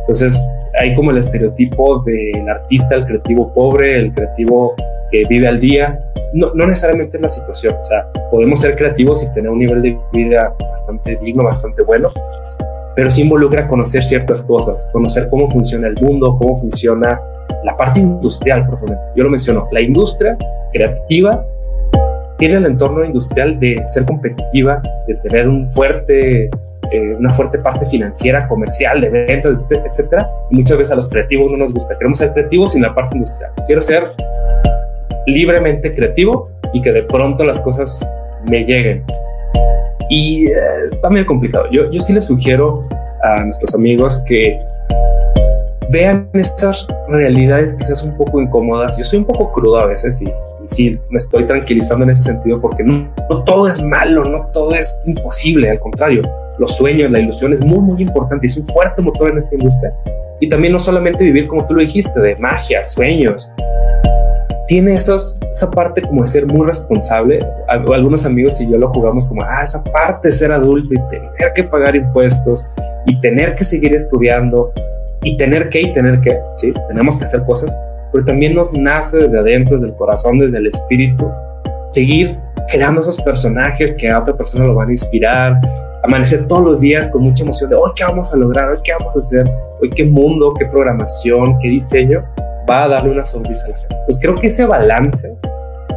Entonces, hay como el estereotipo del artista, el creativo pobre, el creativo que vive al día. No, no necesariamente es la situación. O sea, podemos ser creativos y tener un nivel de vida bastante digno, bastante bueno, pero sí involucra conocer ciertas cosas, conocer cómo funciona el mundo, cómo funciona la parte industrial, por ejemplo. Yo lo menciono, la industria creativa tiene el entorno industrial de ser competitiva, de tener eh, una fuerte parte financiera, comercial, de ventas, etcétera. Y muchas veces a los creativos no nos gusta. Queremos ser creativos sin la parte industrial. Quiero ser libremente creativo y que de pronto las cosas me lleguen. Y eh, está medio complicado. Yo, yo sí les sugiero a nuestros amigos que vean estas realidades quizás un poco incómodas. Yo soy un poco crudo a veces y, sí me estoy tranquilizando en ese sentido porque no, no, todo es malo, no todo es imposible, al contrario, los sueños, la ilusión es muy, muy importante, es un fuerte motor en esta industria. Y también no solamente vivir como tú lo dijiste, de magia, sueños, tiene esos, esa parte como de ser muy responsable. Algunos amigos y yo lo jugamos como, ah, esa parte de ser adulto y tener que pagar impuestos y tener que seguir estudiando y tener que y tener que, sí, tenemos que hacer cosas, pero también nos nace desde adentro, desde el corazón, desde el espíritu, seguir creando esos personajes que a otra persona lo van a inspirar, amanecer todos los días con mucha emoción de hoy qué vamos a lograr, hoy qué vamos a hacer, hoy qué mundo, qué programación, qué diseño va a darle una sonrisa a la gente. Pues creo que ese balance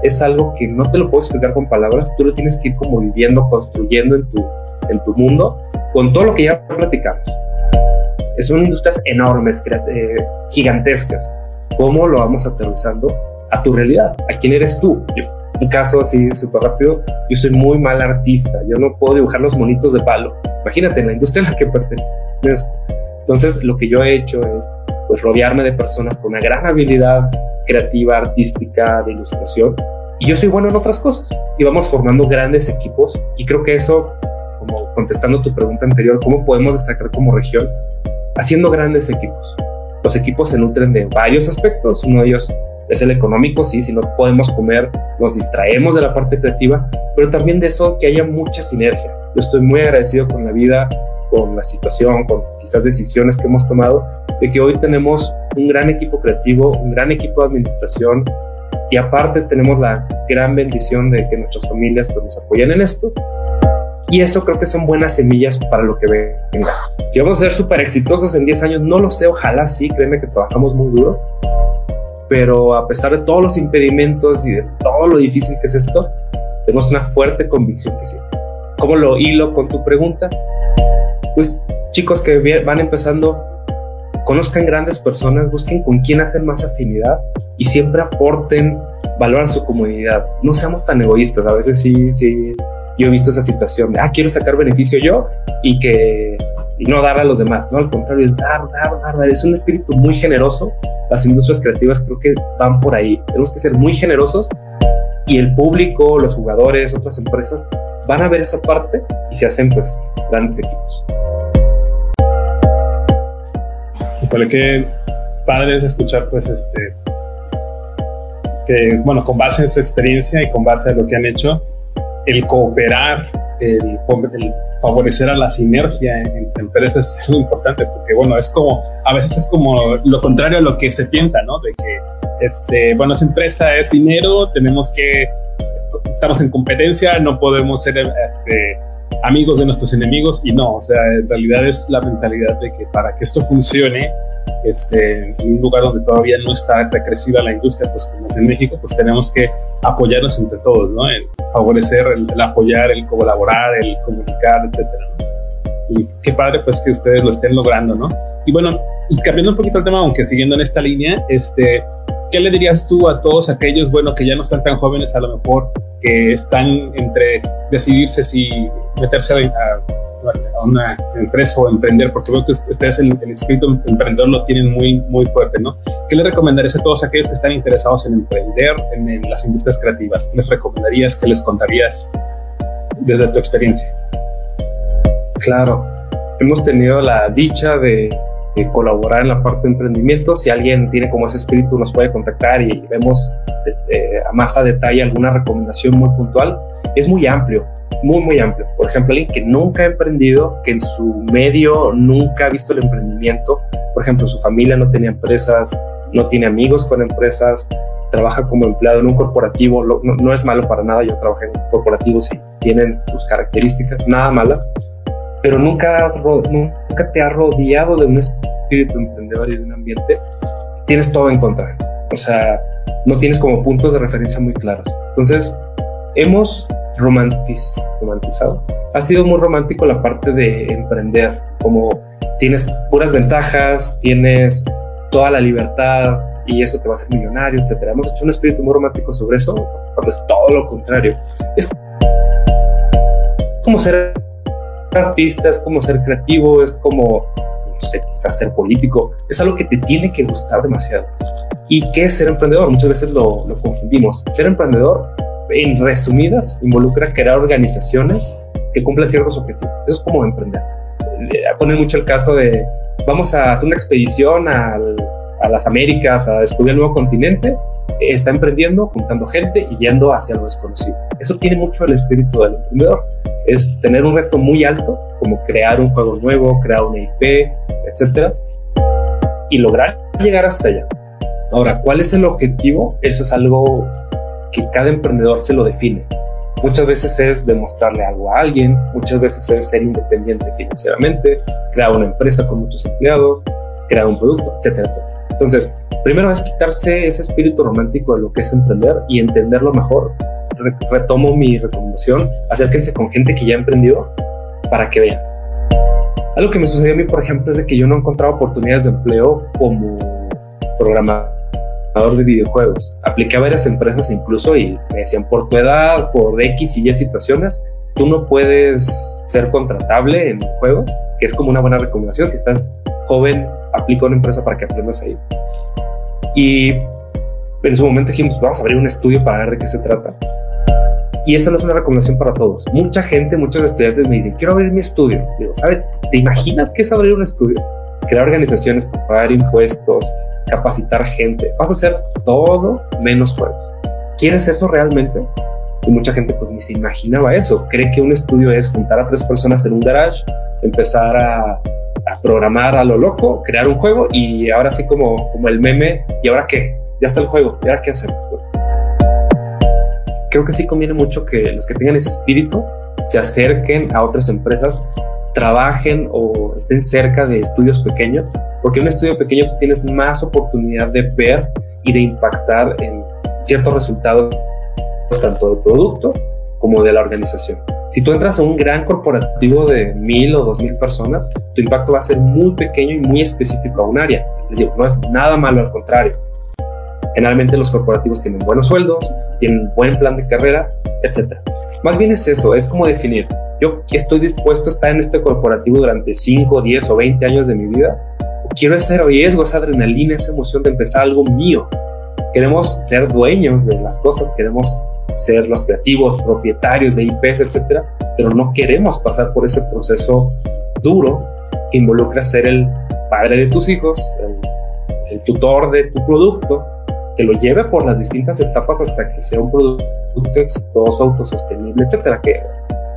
es algo que no te lo puedo explicar con palabras, tú lo tienes que ir como viviendo, construyendo en tu, en tu mundo con todo lo que ya platicamos. Son industrias enormes, eh, gigantescas. ¿Cómo lo vamos aterrizando a tu realidad? ¿A quién eres tú? Yo, mi caso, así súper rápido, yo soy muy mal artista. Yo no puedo dibujar los monitos de palo. Imagínate, en la industria en la que pertenezco. Entonces, lo que yo he hecho es pues rodearme de personas con una gran habilidad creativa, artística, de ilustración. Y yo soy bueno en otras cosas. Y vamos formando grandes equipos. Y creo que eso, como contestando tu pregunta anterior, ¿cómo podemos destacar como región? Haciendo grandes equipos. Los equipos se nutren de varios aspectos. Uno de ellos es el económico, sí, si no podemos comer, nos distraemos de la parte creativa, pero también de eso que haya mucha sinergia. Yo estoy muy agradecido con la vida, con la situación, con quizás decisiones que hemos tomado, de que hoy tenemos un gran equipo creativo, un gran equipo de administración y aparte tenemos la gran bendición de que nuestras familias pues, nos apoyan en esto. Y eso creo que son buenas semillas para lo que venga. Si vamos a ser súper exitosos en 10 años, no lo sé, ojalá sí, créeme que trabajamos muy duro. Pero a pesar de todos los impedimentos y de todo lo difícil que es esto, tenemos una fuerte convicción que sí. ¿Cómo lo hilo con tu pregunta? Pues chicos que van empezando, conozcan grandes personas, busquen con quién hacer más afinidad y siempre aporten valor a su comunidad. No seamos tan egoístas. A veces sí, sí, yo he visto esa situación ah, quiero sacar beneficio yo y que no dar a los demás, ¿no? Al contrario, es dar, dar, dar, dar. Es un espíritu muy generoso. Las industrias creativas creo que van por ahí. Tenemos que ser muy generosos y el público, los jugadores, otras empresas van a ver esa parte y se hacen pues grandes equipos. Híjole, qué padre es escuchar, pues, este, que, bueno, con base en su experiencia y con base en lo que han hecho, el cooperar, el, favorecer a la sinergia entre empresas es muy importante, porque, bueno, es como, a veces es como lo contrario a lo que se piensa, ¿no? De que, este, bueno, esa empresa es dinero, tenemos que, estamos en competencia, no podemos ser, este, amigos de nuestros enemigos y no, o sea, en realidad es la mentalidad de que para que esto funcione, este, en un lugar donde todavía no está recrecida la industria, pues como es en México, pues tenemos que apoyarnos entre todos, ¿no? El favorecer, el, apoyar, el colaborar, el comunicar, etcétera, Y qué padre pues que ustedes lo estén logrando, ¿no? Y bueno, y cambiando un poquito el tema, aunque siguiendo en esta línea, este, ¿qué le dirías tú a todos aquellos, bueno, que ya no están tan jóvenes a lo mejor, que están entre decidirse si meterse a, una empresa o emprender, porque veo que ustedes el, el espíritu emprendedor lo tienen muy, muy fuerte, ¿no? ¿Qué le recomendarías a todos aquellos que están interesados en emprender en, las industrias creativas? ¿Qué les recomendarías? ¿Qué les contarías desde tu experiencia? Claro, hemos tenido la dicha de, colaborar en la parte de emprendimiento. Si alguien tiene como ese espíritu, nos puede contactar y vemos a más a detalle alguna recomendación muy puntual. Es muy amplio, muy, muy amplio. Por ejemplo, alguien que nunca ha emprendido, que en su medio nunca ha visto el emprendimiento, por ejemplo, su familia no tenía empresas, no tiene amigos con empresas, trabaja como empleado en un corporativo, no, es malo para nada, yo trabajé en corporativos y tienen sus características, nada mala, pero nunca, has, nunca te has rodeado de un espíritu emprendedor y de un ambiente, tienes todo en contra. O sea, no tienes como puntos de referencia muy claros. Entonces, hemos romantiz, romantizado. Ha sido muy romántico la parte de emprender, como tienes puras ventajas, tienes toda la libertad y eso te va a hacer millonario, etcétera. Hemos hecho un espíritu muy romántico sobre eso, cuando es todo lo contrario. Es como ser artista, es como ser creativo, es como, no sé, quizás ser político. Es algo que te tiene que gustar demasiado. ¿Y qué es ser emprendedor? Muchas veces lo, lo confundimos. Ser emprendedor, en resumidas, involucra crear organizaciones que cumplan ciertos objetivos. Eso es como emprender. Pone mucho el caso de vamos a hacer una expedición a las Américas, a descubrir el nuevo continente, está emprendiendo, juntando gente y yendo hacia lo desconocido. Eso tiene mucho el espíritu del emprendedor. Es tener un reto muy alto, como crear un juego nuevo, crear una IP, etcétera, y lograr llegar hasta allá. Ahora, ¿cuál es el objetivo? Eso es algo que cada emprendedor se lo define. Muchas veces es demostrarle algo a alguien, muchas veces es ser independiente financieramente, crear una empresa con muchos empleados, crear un producto, etcétera, etcétera. Entonces, primero es quitarse ese espíritu romántico de lo que es emprender y entenderlo mejor. Retomo mi recomendación, acérquense con gente que ya ha emprendido para que vean. Algo que me sucedió a mí, por ejemplo, es de que yo no encontraba oportunidades de empleo como programador de videojuegos. Apliqué a varias empresas incluso y me decían por tu edad, por X y Y situaciones, tú no puedes ser contratable en juegos, que es como una buena recomendación. Si estás joven, aplica a una empresa para que aprendas ahí. Y en su momento dijimos, vamos a abrir un estudio para ver de qué se trata. Y esa no es una recomendación para todos. Mucha gente, muchos estudiantes me dicen, quiero abrir mi estudio. Digo, ¿sabes? ¿Te imaginas qué es abrir un estudio? Crear organizaciones, pagar impuestos, capacitar gente. Vas a hacer todo menos juegos. ¿Quieres eso realmente? Y mucha gente pues ni se imaginaba eso. Cree que un estudio es juntar a tres personas en un garage, empezar a, programar a lo loco, crear un juego y ahora sí como, como el meme, ¿y ahora qué? Ya está el juego, ¿y ahora qué hacemos? Creo que sí conviene mucho que los que tengan ese espíritu se acerquen a otras empresas trabajen o estén cerca de estudios pequeños, porque en un estudio pequeño tienes más oportunidad de ver y de impactar en ciertos resultados tanto del producto como de la organización. Si tú entras a un gran corporativo de mil o dos mil personas, tu impacto va a ser muy pequeño y muy específico a un área. Es decir, no es nada malo, al contrario. Generalmente los corporativos tienen buenos sueldos, tienen buen plan de carrera, etc. Más bien es eso, es como definir yo estoy dispuesto a estar en este corporativo durante 5, 10 o 20 años de mi vida. Quiero ese riesgo, esa adrenalina, esa emoción de empezar algo mío. Queremos ser dueños de las cosas, queremos ser los creativos, propietarios de IPs, etcétera, pero no queremos pasar por ese proceso duro que involucra ser el padre de tus hijos, el, el tutor de tu producto, que lo lleve por las distintas etapas hasta que sea un producto exitoso, autosostenible, etcétera, que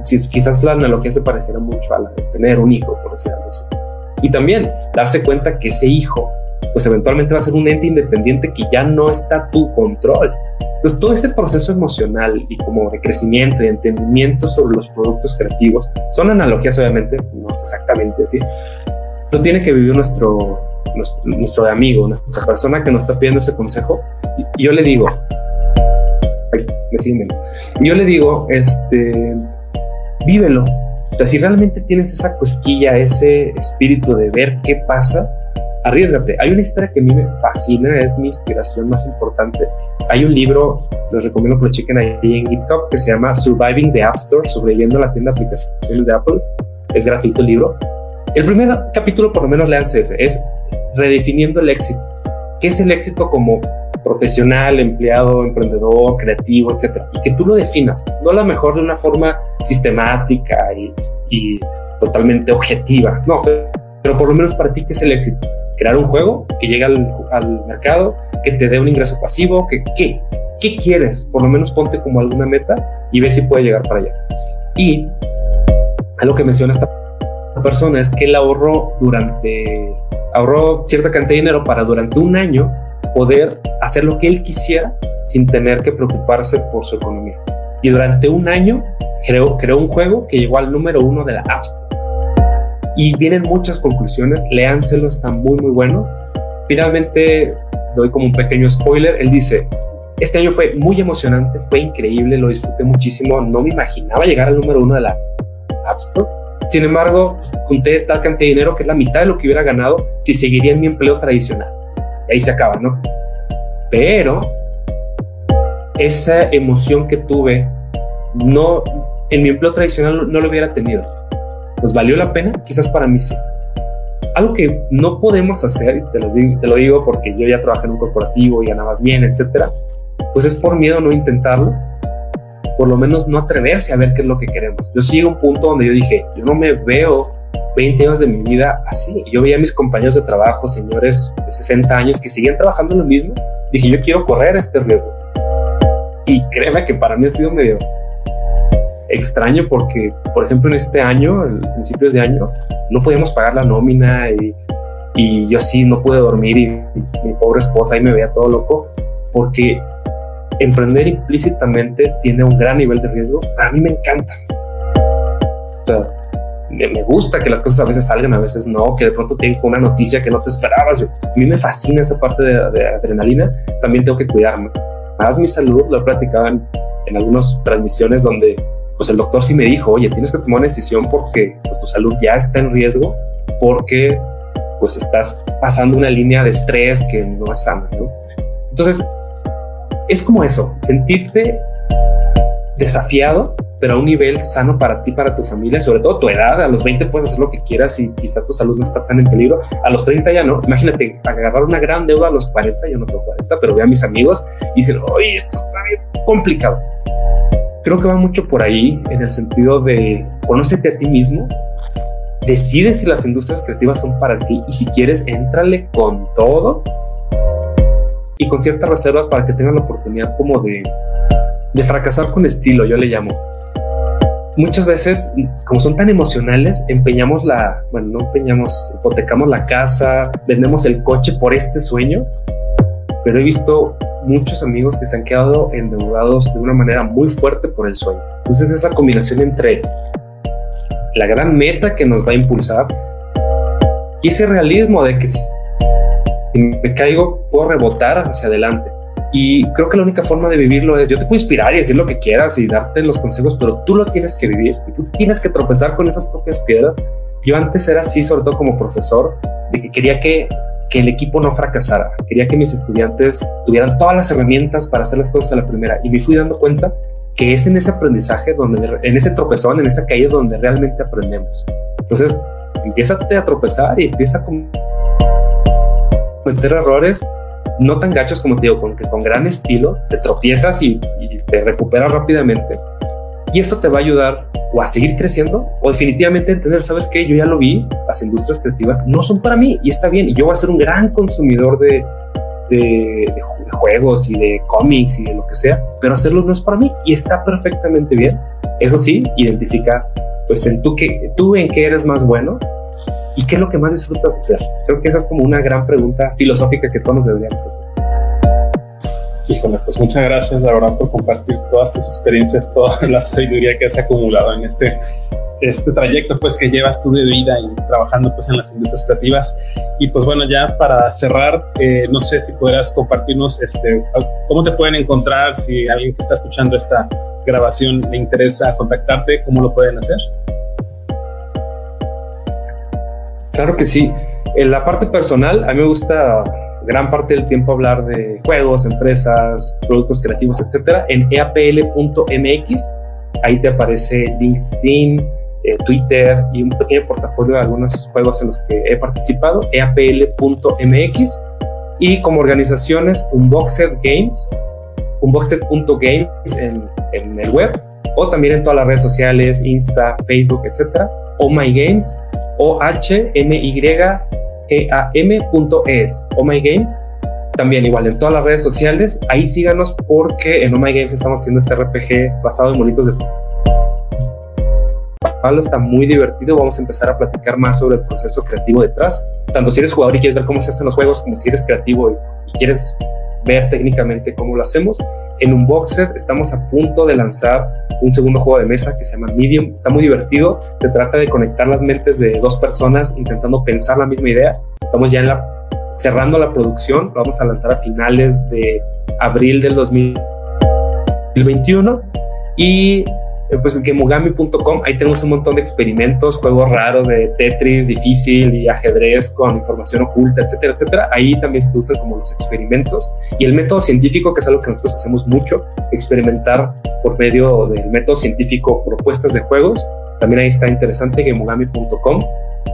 si quizás la analogía se pareciera mucho a la de tener un hijo, por decirlo así. Y también darse cuenta que ese hijo, pues eventualmente va a ser un ente independiente que ya no está a tu control. Entonces, todo este proceso emocional y como de crecimiento y entendimiento sobre los productos creativos son analogías, obviamente, no es exactamente así. Lo tiene que vivir nuestro, nuestro, amigo, nuestra persona que nos está pidiendo ese consejo. Y, yo le digo, ay, me siguen Yo le digo, este, vívelo. O sea, si realmente tienes esa cosquilla, ese espíritu de ver qué pasa, arriesgate. Hay una historia que a mí me fascina, es mi inspiración más importante. Hay un libro, les recomiendo que lo chequen ahí en GitHub, que se llama Surviving the App Store, sobreviviendo la tienda de aplicaciones de Apple. Es gratuito el libro. El primer capítulo, por lo menos, leanse es redefiniendo el éxito. ¿Qué es el éxito como profesional, empleado, emprendedor, creativo, etcétera, y que tú lo definas, no a lo mejor de una forma sistemática y, totalmente objetiva. No, pero por lo menos para ti, ¿qué es el éxito? Crear un juego que llegue al, al mercado, que te dé un ingreso pasivo, que qué, qué quieres, por lo menos ponte como alguna meta y ve si puede llegar para allá. Y algo que menciona esta persona es que él ahorró durante, ahorró cierta cantidad de dinero para durante un año poder hacer lo que él quisiera sin tener que preocuparse por su economía. Y durante un año creó, creó un juego que llegó al número uno de la App Store. Y vienen muchas conclusiones, léanselo, está muy muy bueno. Finalmente, doy como un pequeño spoiler, él dice, este año fue muy emocionante, fue increíble, lo disfruté muchísimo, no me imaginaba llegar al número uno de la App Store. Sin embargo, junté tal cantidad de dinero que es la mitad de lo que hubiera ganado si seguiría en mi empleo tradicional. Ahí se acaba, ¿no? Pero esa emoción que tuve, no, en mi empleo tradicional no lo hubiera tenido. Pues valió la pena, quizás para mí sí. Algo que no podemos hacer, y te, te lo digo porque yo ya trabajé en un corporativo y ganaba bien, etcétera, pues es por miedo no intentarlo, por lo menos no atreverse a ver qué es lo que queremos. Yo sí a un punto donde yo dije, yo no me veo 20 años de mi vida así. Yo veía a mis compañeros de trabajo, señores de 60 años, que siguen trabajando lo mismo. Dije, yo quiero correr este riesgo. Y créeme que para mí ha sido medio extraño porque, por ejemplo, en este año, en principios de año, no podíamos pagar la nómina y, y yo sí no pude dormir y mi pobre esposa ahí me veía todo loco porque emprender implícitamente tiene un gran nivel de riesgo. A mí me encanta. me, gusta que las cosas a veces salgan, a veces no, que de pronto tengo una noticia que no te esperabas. A mí me fascina esa parte de, adrenalina. También tengo que cuidarme. Más mi salud, lo he platicado en, algunas transmisiones donde pues el doctor sí me dijo, oye, tienes que tomar una decisión porque pues, tu salud ya está en riesgo, porque pues estás pasando una línea de estrés que no es sana, ¿no? Entonces, es como eso, sentirte desafiado, pero a un nivel sano para ti, para tu familia, sobre todo tu edad. A los 20 puedes hacer lo que quieras y quizás tu salud no está tan en peligro. A los 30 ya no. Imagínate, agarrar una gran deuda a los 40, yo no tengo 40, pero veo a mis amigos y dicen, oye, esto está bien complicado. Creo que va mucho por ahí en el sentido de conócete a ti mismo, decide si las industrias creativas son para ti y si quieres, éntrale con todo y con ciertas reservas para que tengan la oportunidad como de, de fracasar con estilo, yo le llamo. Muchas veces, como son tan emocionales, empeñamos la, bueno, no empeñamos, hipotecamos la casa, vendemos el coche por este sueño, pero he visto muchos amigos que se han quedado endeudados de una manera muy fuerte por el sueño. Entonces esa combinación entre la gran meta que nos va a impulsar y ese realismo de que si me caigo, puedo rebotar hacia adelante. Y creo que la única forma de vivirlo es, yo te puedo inspirar y decir lo que quieras y darte los consejos, pero tú lo tienes que vivir y tú tienes que tropezar con esas propias piedras. Yo antes era así, sobre todo como profesor, de que quería que, que el equipo no fracasara, quería que mis estudiantes tuvieran todas las herramientas para hacer las cosas a la primera y me fui dando cuenta que es en ese aprendizaje, donde, en ese tropezón, en esa caída donde realmente aprendemos. Entonces, empieza a tropezar y empieza a cometer errores no tan gachos como te digo, con, que con gran estilo, te tropiezas y, te recuperas rápidamente. Y eso te va a ayudar o a seguir creciendo o definitivamente entender, ¿sabes qué? Yo ya lo vi, las industrias creativas no son para mí y está bien. Y yo voy a ser un gran consumidor de, de, juegos y de cómics y de lo que sea, pero hacerlo no es para mí y está perfectamente bien. Eso sí, identifica pues en tú, que, tú en qué eres más bueno ¿Y qué es lo que más disfrutas hacer? Creo que esa es como una gran pregunta filosófica que todos nos deberíamos hacer. Híjole, pues muchas gracias, la verdad, por compartir todas tus experiencias, toda *laughs* la sabiduría que has acumulado en este, este trayecto pues que llevas tú de vida y trabajando pues en las industrias creativas. Y pues bueno, ya para cerrar, eh, no sé si podrás compartirnos este, cómo te pueden encontrar, si alguien que está escuchando esta grabación le interesa contactarte, cómo lo pueden hacer. Claro que sí. En la parte personal, a mí me gusta gran parte del tiempo hablar de juegos, empresas, productos creativos, etcétera, en eapl.mx. Ahí te aparece LinkedIn, eh, Twitter y un pequeño portafolio de algunos juegos en los que he participado, eapl.mx. Y como organizaciones, Unboxed Games, unboxed.games en, en el web, o también en todas las redes sociales, Insta, Facebook, etcétera Oh My Games, O-H-M-Y-G-A-M.es, Oh My Games. También igual en todas las redes sociales, ahí síganos porque en Oh My Games estamos haciendo este RPG basado en monitos de Pablo está muy divertido. Vamos a empezar a platicar más sobre el proceso creativo detrás. Tanto si eres jugador y quieres ver cómo se hacen los juegos, como si eres creativo y, quieres ver técnicamente cómo lo hacemos. En Unboxed estamos a punto de lanzar un segundo juego de mesa que se llama Medium. Está muy divertido. Se trata de conectar las mentes de dos personas intentando pensar la misma idea. Estamos ya en la, cerrando la producción. Lo vamos a lanzar a finales de abril del 2021. Y pues en gemugami.com, ahí tenemos un montón de experimentos, juegos raros de Tetris, difícil y ajedrez con información oculta, etcétera, etcétera. Ahí también se usan como los experimentos y el método científico, que es algo que nosotros hacemos mucho, experimentar por medio del método científico propuestas de juegos. También ahí está interesante, gemugami.com.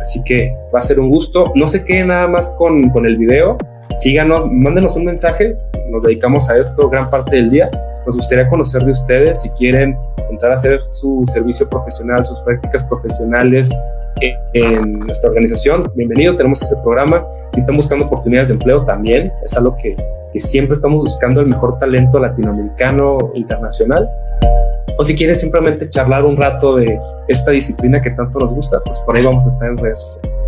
Así que va a ser un gusto. No se quede nada más con, con el video. Síganos, mándenos un mensaje. Nos dedicamos a esto gran parte del día. Nos gustaría conocer de ustedes si quieren a hacer su servicio profesional, sus prácticas profesionales en nuestra organización. Bienvenido, tenemos ese programa. Si están buscando oportunidades de empleo, también es algo que, que siempre estamos buscando el mejor talento latinoamericano internacional. O si quieres simplemente charlar un rato de esta disciplina que tanto nos gusta, pues por ahí vamos a estar en redes sociales.